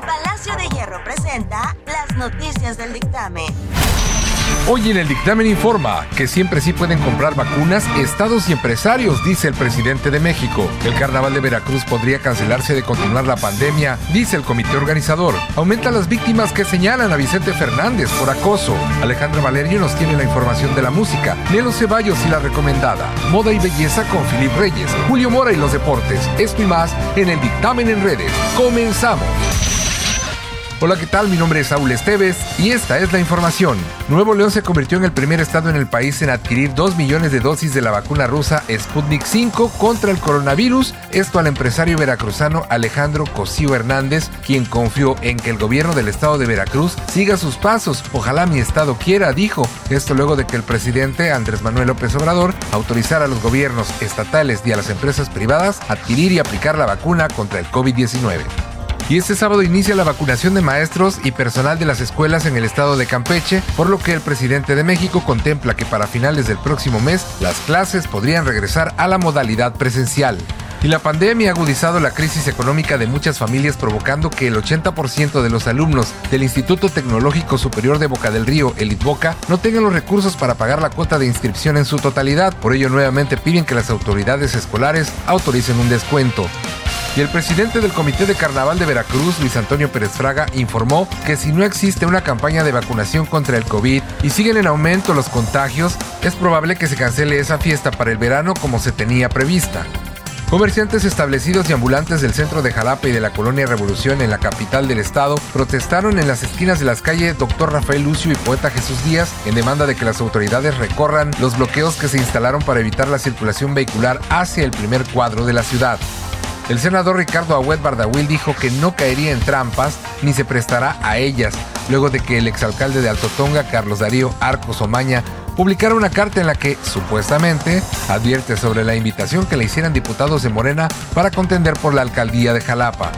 Palacio de Hierro presenta las noticias del dictamen. Hoy en el dictamen informa que siempre sí pueden comprar vacunas estados y empresarios, dice el presidente de México. El carnaval de Veracruz podría cancelarse de continuar la pandemia, dice el comité organizador. Aumenta las víctimas que señalan a Vicente Fernández por acoso. Alejandra Valerio nos tiene la información de la música. Nelo Ceballos y la recomendada. Moda y belleza con Filip Reyes. Julio Mora y los deportes. Esto y más en el dictamen en redes. Comenzamos. Hola, ¿qué tal? Mi nombre es Saúl Esteves y esta es la información. Nuevo León se convirtió en el primer estado en el país en adquirir 2 millones de dosis de la vacuna rusa Sputnik 5 contra el coronavirus, esto al empresario veracruzano Alejandro Cosío Hernández, quien confió en que el gobierno del estado de Veracruz siga sus pasos. Ojalá mi estado quiera, dijo. Esto luego de que el presidente Andrés Manuel López Obrador autorizara a los gobiernos estatales y a las empresas privadas adquirir y aplicar la vacuna contra el COVID-19. Y este sábado inicia la vacunación de maestros y personal de las escuelas en el estado de Campeche, por lo que el presidente de México contempla que para finales del próximo mes las clases podrían regresar a la modalidad presencial. Y la pandemia ha agudizado la crisis económica de muchas familias provocando que el 80% de los alumnos del Instituto Tecnológico Superior de Boca del Río, el ITBOCA, no tengan los recursos para pagar la cuota de inscripción en su totalidad. Por ello nuevamente piden que las autoridades escolares autoricen un descuento. Y el presidente del Comité de Carnaval de Veracruz, Luis Antonio Pérez Fraga, informó que si no existe una campaña de vacunación contra el COVID y siguen en aumento los contagios, es probable que se cancele esa fiesta para el verano como se tenía prevista. Comerciantes establecidos y ambulantes del centro de Jalapa y de la colonia Revolución en la capital del estado protestaron en las esquinas de las calles Dr. Rafael Lucio y Poeta Jesús Díaz en demanda de que las autoridades recorran los bloqueos que se instalaron para evitar la circulación vehicular hacia el primer cuadro de la ciudad. El senador Ricardo Agüed Bardawil dijo que no caería en trampas ni se prestará a ellas, luego de que el exalcalde de Alto Tonga, Carlos Darío Arcos Omaña, publicara una carta en la que, supuestamente, advierte sobre la invitación que le hicieran diputados de Morena para contender por la alcaldía de Jalapa.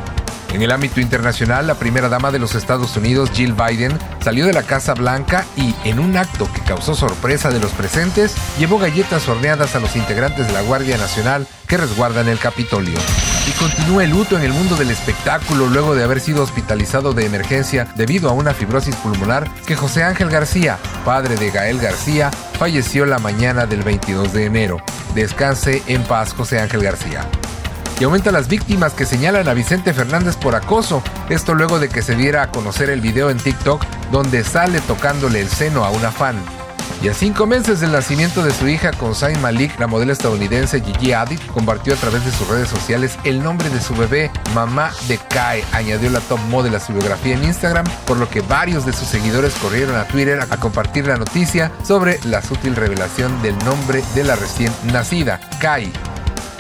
En el ámbito internacional, la primera dama de los Estados Unidos, Jill Biden, salió de la Casa Blanca y, en un acto que causó sorpresa de los presentes, llevó galletas horneadas a los integrantes de la Guardia Nacional que resguardan el Capitolio. Y continúa el luto en el mundo del espectáculo luego de haber sido hospitalizado de emergencia debido a una fibrosis pulmonar que José Ángel García, padre de Gael García, falleció la mañana del 22 de enero. Descanse en paz José Ángel García y aumenta las víctimas que señalan a Vicente Fernández por acoso. Esto luego de que se diera a conocer el video en TikTok donde sale tocándole el seno a una fan. Y a cinco meses del nacimiento de su hija con Zayn Malik, la modelo estadounidense Gigi Hadid compartió a través de sus redes sociales el nombre de su bebé, Mamá de Kai. Añadió la top model a su biografía en Instagram, por lo que varios de sus seguidores corrieron a Twitter a compartir la noticia sobre la sutil revelación del nombre de la recién nacida, Kai.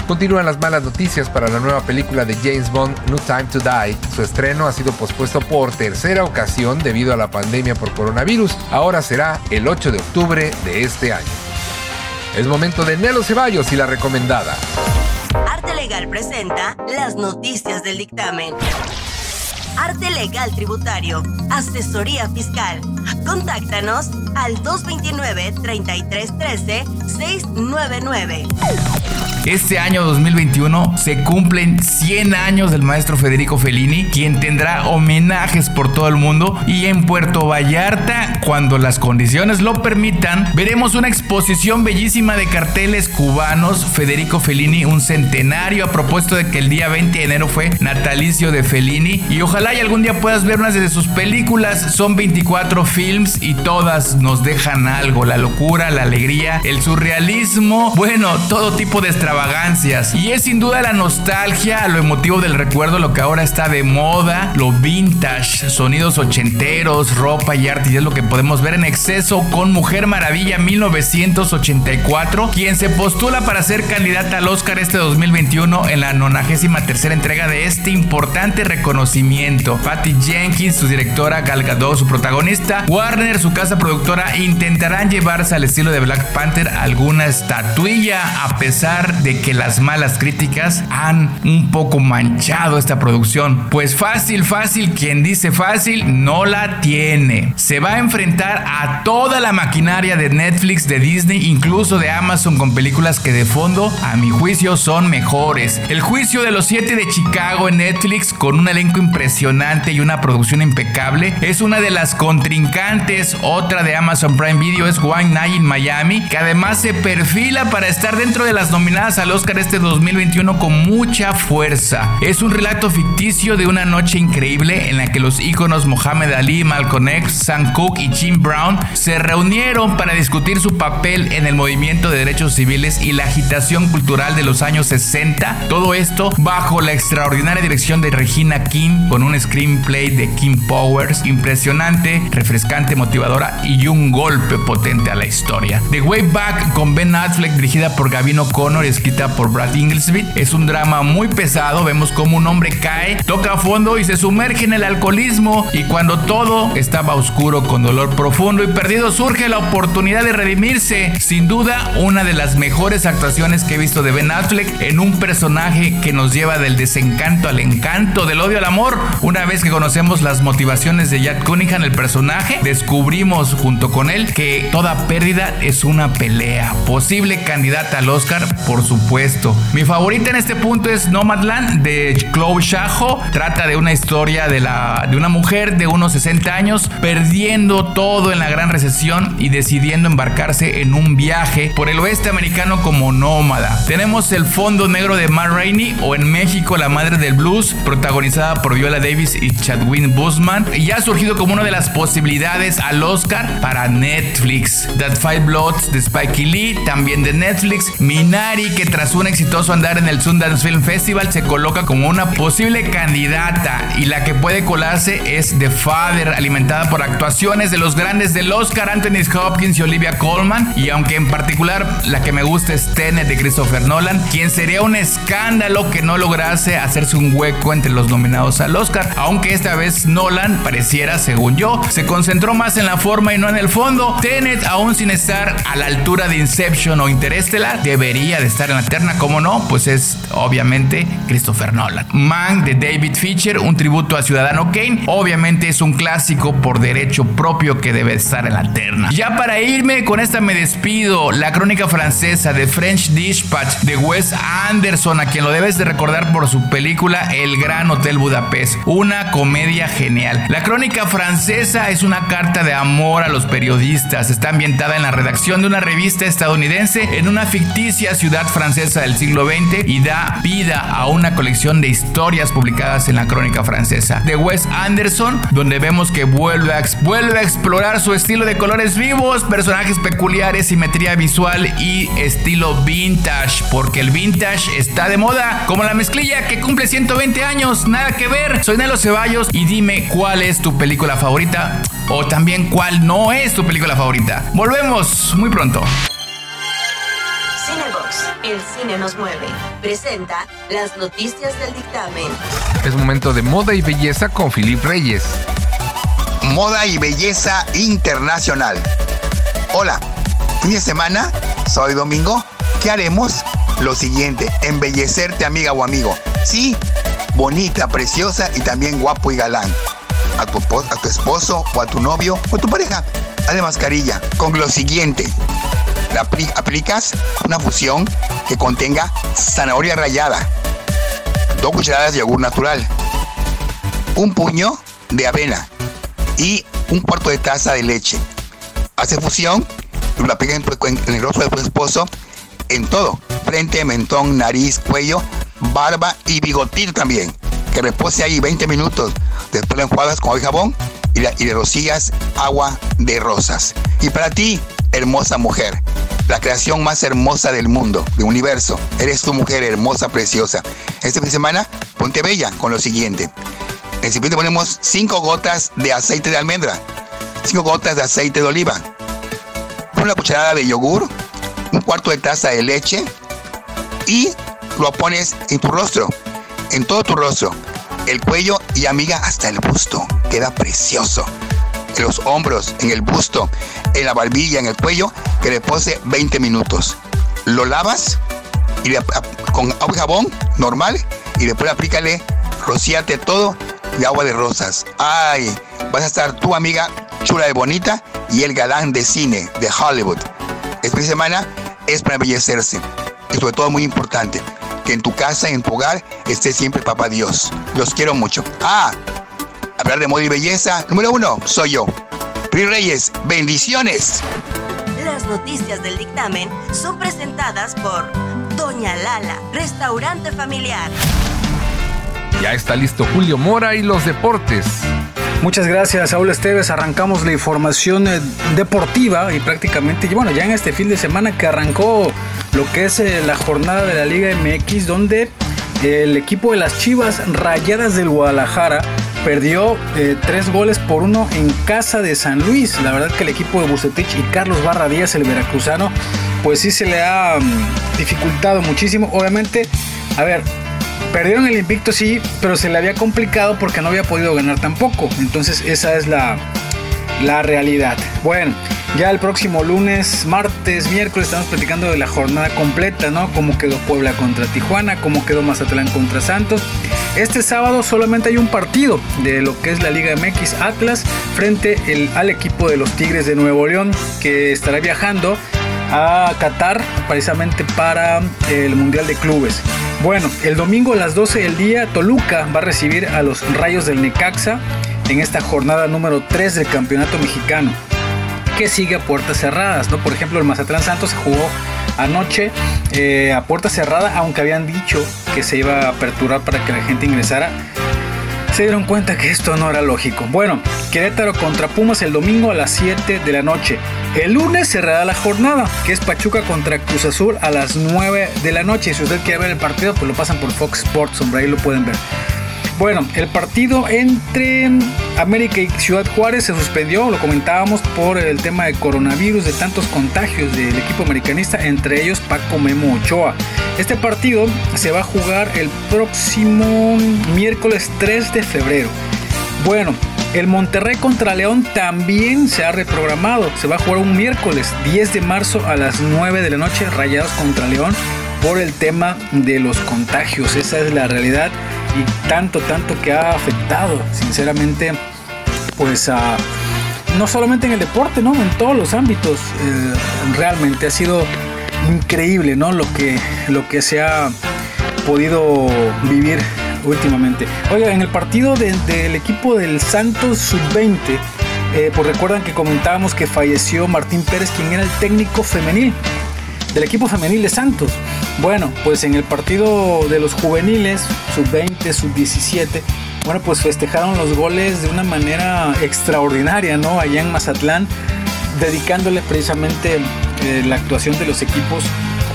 Continúan las malas noticias para la nueva película de James Bond, No Time to Die. Su estreno ha sido pospuesto por tercera ocasión debido a la pandemia por coronavirus. Ahora será el 8 de octubre de este año. Es momento de Nelo Ceballos y la recomendada. Arte Legal presenta las noticias del dictamen. Arte Legal Tributario, Asesoría Fiscal. Contáctanos al 229-3313-699. Este año 2021 se cumplen 100 años del maestro Federico Fellini, quien tendrá homenajes por todo el mundo y en Puerto Vallarta, cuando las condiciones lo permitan, veremos una exposición bellísima de carteles cubanos, Federico Fellini, un centenario a propósito de que el día 20 de enero fue natalicio de Fellini y ojalá y algún día puedas ver unas de sus películas, son 24 films y todas nos dejan algo, la locura, la alegría, el surrealismo, bueno, todo tipo de extravagancias. Y es sin duda la nostalgia, lo emotivo del recuerdo, lo que ahora está de moda, lo vintage, sonidos ochenteros, ropa y arte, y es lo que podemos ver en exceso con Mujer Maravilla 1984, quien se postula para ser candidata al Oscar este 2021 en la 93 tercera entrega de este importante reconocimiento. Patty Jenkins, su directora, Gal Gadot, su protagonista, Warner, su casa productora, intentarán llevarse al estilo de Black Panther alguna estatuilla a pesar de que las malas críticas han un poco manchado esta producción. Pues fácil, fácil, quien dice fácil no la tiene. Se va a enfrentar a toda la maquinaria de Netflix, de Disney, incluso de Amazon con películas que de fondo, a mi juicio, son mejores. El juicio de los siete de Chicago en Netflix con un elenco impresionante y una producción impecable es una de las contrincantes. Otra de Amazon Prime Video es One Night in Miami, que además se perfila para estar dentro de las nominadas al Oscar este 2021 con mucha fuerza. Es un relato ficticio de una noche increíble en la que los íconos Mohamed Ali, Malcolm X, Sam Cooke y Jim Brown se reunieron para discutir su papel en el movimiento de derechos civiles y la agitación cultural de los años 60. Todo esto bajo la extraordinaria dirección de Regina King con un screenplay de Kim Powers impresionante, refrescante, motivadora y un golpe potente a la historia. The Way Back con Ben Affleck dirigida por Gavin O'Connor y escrita por Brad Inglesby es un drama muy pesado. Vemos como un hombre cae, toca a fondo y se sumerge en el alcoholismo y cuando todo estaba oscuro con dolor profundo y perdido surge la oportunidad de redimirse. Sin duda, una de las mejores actuaciones que he visto de Ben Affleck en un personaje que nos lleva del desencanto al encanto, del odio al amor. Una vez que conocemos las motivaciones de Jack Cunningham, el personaje, descubrimos junto con él que toda pérdida es una pelea. Posible candidata al Oscar, por supuesto. Mi favorita en este punto es Nomadland de Chloe Shaho. Trata de una historia de, la, de una mujer de unos 60 años perdiendo todo en la gran recesión y decidiendo embarcarse en un viaje por el oeste americano como nómada. Tenemos el fondo negro de Matt Rainey o en México La Madre del Blues, protagonizada por Viola Davis y Chadwick Boseman, y ha surgido como una de las posibilidades al Oscar para Netflix. That Five Bloods de Spike Lee, también de Netflix. Minari, tras un exitoso andar en el Sundance Film Festival se coloca como una posible candidata y la que puede colarse es The Father, alimentada por actuaciones de los grandes del Oscar, Anthony Hopkins y Olivia Colman, y aunque en particular la que me gusta es Tenet de Christopher Nolan, quien sería un escándalo que no lograse hacerse un hueco entre los nominados al Oscar, aunque esta vez Nolan pareciera, según yo, se concentró más en la forma y no en el fondo. Tenet, aún sin estar a la altura de Inception o Interstellar, debería de estar en la terna, como no, pues es obviamente Christopher Nolan. Man de David Fincher, un tributo a Ciudadano Kane, obviamente es un clásico por derecho propio que debe estar en la terna. Ya para irme, con esta me despido, la crónica francesa de French Dispatch de Wes Anderson, a quien lo debes de recordar por su película El Gran Hotel Budapest, una comedia genial. La crónica francesa es una carta de amor a los periodistas, está ambientada en la redacción de una revista estadounidense en una ficticia ciudad francesa del siglo XX y da vida a una colección de historias publicadas en la crónica francesa de Wes Anderson, donde vemos que vuelve a, vuelve a explorar su estilo de colores vivos, personajes peculiares, simetría visual y estilo vintage, porque el vintage está de moda, como la mezclilla que cumple 120 años, nada que ver. Soy Nelo Ceballos y dime cuál es tu película favorita o también cuál no es tu película favorita. Volvemos muy pronto. Cinebox, el cine nos mueve. Presenta las noticias del dictamen. Es momento de moda y belleza con Filip Reyes. Moda y belleza internacional. Hola, fin de semana, soy domingo. ¿Qué haremos? Lo siguiente, embellecerte amiga o amigo. Sí, bonita, preciosa y también guapo y galán. A tu, a tu esposo o a tu novio o a tu pareja. Haz mascarilla con lo siguiente. Aplicas una fusión que contenga zanahoria rallada, dos cucharadas de yogur natural, un puño de avena y un cuarto de taza de leche. Hace fusión, lo aplicas en, el rostro de tu esposo, en todo, frente, mentón, nariz, cuello, barba y bigotito también. Que repose ahí 20 minutos. Después lo enjuagas con y jabón y, y le rocías agua de rosas. Y para ti, hermosa mujer, la creación más hermosa del mundo, del universo. Eres tu mujer hermosa, preciosa. Este fin de semana, ponte bella con lo siguiente. En el recipiente ponemos 5 gotas de aceite de almendra, 5 gotas de aceite de oliva, una cucharada de yogur, un cuarto de taza de leche y lo pones en tu rostro, en todo tu rostro, el cuello y amiga hasta el busto. Queda precioso. En los hombros, en el busto, en la barbilla, en el cuello, que repose 20 minutos. Lo lavas y con agua jabón normal y después aplícale, rociate todo de agua de rosas. Ay, vas a estar tu amiga chula y bonita y el galán de cine de Hollywood. Esta semana es para embellecerse y sobre todo muy importante, que en tu casa, en tu hogar, esté siempre Papá Dios. Los quiero mucho. Ah, hablar de moda y belleza, número uno, soy yo. Pri Reyes, bendiciones. Las noticias del dictamen son presentadas por Doña Lala, restaurante familiar. Ya está listo Julio Mora y los deportes. Muchas gracias, Saúl Esteves. Arrancamos la información eh, deportiva y prácticamente, bueno, ya en este fin de semana que arrancó lo que es eh, la jornada de la Liga MX, donde el equipo de las Chivas Rayadas del Guadalajara perdió eh, tres goles por uno en casa de San Luis. La verdad que el equipo de Bucetich y Carlos Barra Díaz, el veracruzano, pues sí se le ha mm, dificultado muchísimo. Obviamente, a ver, Perdieron el invicto, sí, pero se le había complicado porque no había podido ganar tampoco. Entonces esa es la, la realidad. Bueno, ya el próximo lunes, martes, miércoles estamos platicando de la jornada completa, ¿no? Cómo quedó Puebla contra Tijuana, cómo quedó Mazatlán contra Santos. Este sábado solamente hay un partido de lo que es la Liga MX Atlas frente al equipo de los Tigres de Nuevo León que estará viajando a Qatar precisamente para el Mundial de Clubes. Bueno, el domingo a las 12 del día Toluca va a recibir a los Rayos del Necaxa en esta jornada número 3 del Campeonato Mexicano que sigue a puertas cerradas, ¿no? Por ejemplo, el Mazatlán Santos se jugó anoche eh, a puerta cerrada, aunque habían dicho que se iba a aperturar para que la gente ingresara se dieron cuenta que esto no era lógico. Bueno, Querétaro contra Pumas el domingo a las 7 de la noche. El lunes cerrará la jornada, que es Pachuca contra Cruz Azul a las 9 de la noche. Si usted quiere ver el partido, pues lo pasan por Fox Sports, hombre, ahí lo pueden ver. Bueno, el partido entre América y Ciudad Juárez se suspendió, lo comentábamos por el tema de coronavirus, de tantos contagios del equipo americanista, entre ellos Paco Memo Ochoa. Este partido se va a jugar el próximo miércoles 3 de febrero. Bueno, el Monterrey contra León también se ha reprogramado. Se va a jugar un miércoles 10 de marzo a las 9 de la noche, Rayados contra León, por el tema de los contagios. Esa es la realidad y tanto, tanto que ha afectado, sinceramente, pues a, no solamente en el deporte, ¿no? En todos los ámbitos. Eh, realmente ha sido increíble, ¿no? Lo que, lo que se ha podido vivir últimamente. Oiga, en el partido del equipo del Santos Sub-20, eh, pues recuerdan que comentábamos que falleció Martín Pérez, quien era el técnico femenil del equipo femenil de Santos. Bueno, pues en el partido de los juveniles, sub-20, sub-17, bueno, pues festejaron los goles de una manera extraordinaria, ¿no? Allá en Mazatlán, dedicándole precisamente eh, la actuación de los equipos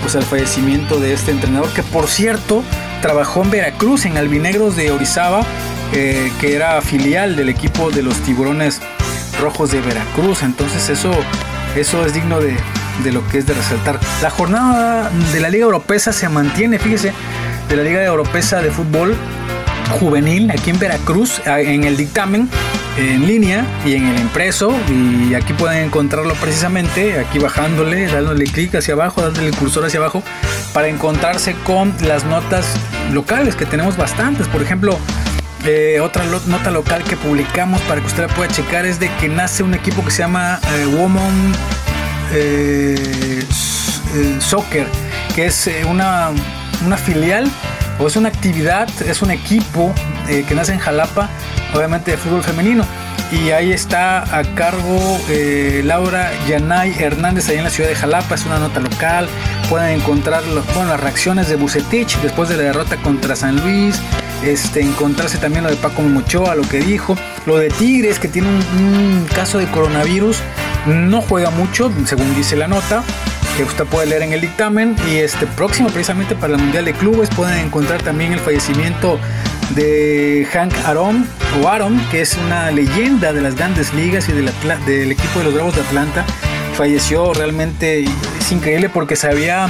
pues al fallecimiento de este entrenador, que por cierto trabajó en Veracruz, en Albinegros de Orizaba, eh, que era filial del equipo de los tiburones rojos de Veracruz. Entonces eso, eso es digno de, de lo que es de resaltar. La jornada de la Liga Europea se mantiene, fíjese, de la Liga Europea de Fútbol Juvenil aquí en Veracruz, en el dictamen en línea y en el impreso y aquí pueden encontrarlo precisamente aquí bajándole dándole clic hacia abajo dándole el cursor hacia abajo para encontrarse con las notas locales que tenemos bastantes por ejemplo eh, otra nota local que publicamos para que usted la pueda checar es de que nace un equipo que se llama eh, Woman eh, Soccer, que es eh, una, una, filial o es una actividad, es un equipo eh, que nace en Jalapa, obviamente de fútbol femenino. Y ahí está a cargo Laura Yanay Hernández, ahí en la ciudad de Jalapa, es una nota local. Pueden encontrar las reacciones de Bucetich después de la derrota contra San Luis. Este, encontrarse también lo de Paco Mochoa, lo que dijo. Lo de Tigres, que tiene un caso de coronavirus no juega mucho, según dice la nota, que usted puede leer en el dictamen. Y este próximo, precisamente para el Mundial de Clubes, pueden encontrar también el fallecimiento de Hank Aaron, o Aaron, que es una leyenda de las grandes ligas y del, del equipo de los Bravos de Atlanta. Falleció realmente, es increíble porque se había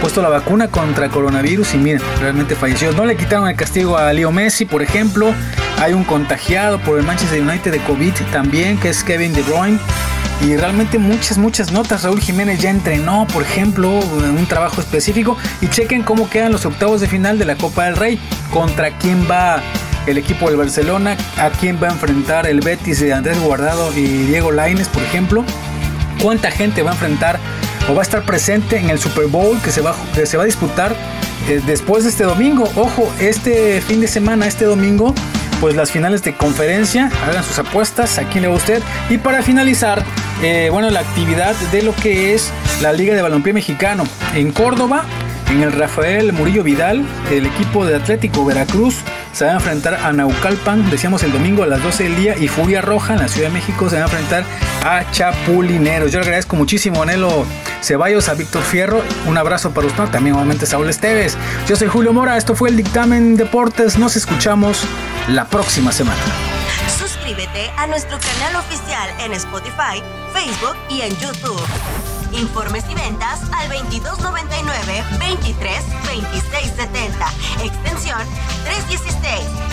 puesto la vacuna contra coronavirus y miren, realmente falleció. No le quitaron el castigo a Leo Messi, por ejemplo. Hay un contagiado por el Manchester United de COVID también, que es Kevin De Bruyne y realmente muchas, muchas notas. Raúl Jiménez ya entrenó, por ejemplo, en un trabajo específico y chequen cómo quedan los octavos de final de la Copa del Rey, contra quién va el equipo del Barcelona, a quién va a enfrentar el Betis de Andrés Guardado y Diego Laines, por ejemplo, cuánta gente va a enfrentar o va a estar presente en el Super Bowl que se va, que se va a disputar eh, después de este domingo. Ojo, este fin de semana, este domingo, pues las finales de conferencia, hagan sus apuestas, a quién le va usted. Y para finalizar, eh, bueno, la actividad de lo que es la Liga de Balompié Mexicano en Córdoba, en el Rafael Murillo Vidal, el equipo de Atlético Veracruz se va a enfrentar a Naucalpan, decíamos el domingo a las 12 del día, y Furia Roja en la Ciudad de México se va a enfrentar a Chapulineros. Yo le agradezco muchísimo a Nelo Ceballos, a Víctor Fierro, un abrazo para usted, también obviamente Saúl Esteves. Yo soy Julio Mora, esto fue el Dictamen Deportes, nos escuchamos la próxima semana. Suscríbete a nuestro canal oficial en Spotify, Facebook y en YouTube. Informes y ventas al 2299 23 26 70. Extensión 316,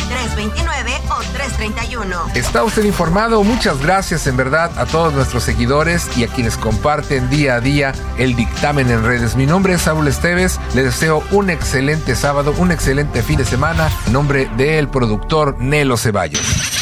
329 o 331. Está usted informado. Muchas gracias en verdad a todos nuestros seguidores y a quienes comparten día a día el dictamen en redes. Mi nombre es Saúl Esteves. Le deseo un excelente sábado, un excelente fin de semana. En nombre del productor Nelo Ceballos.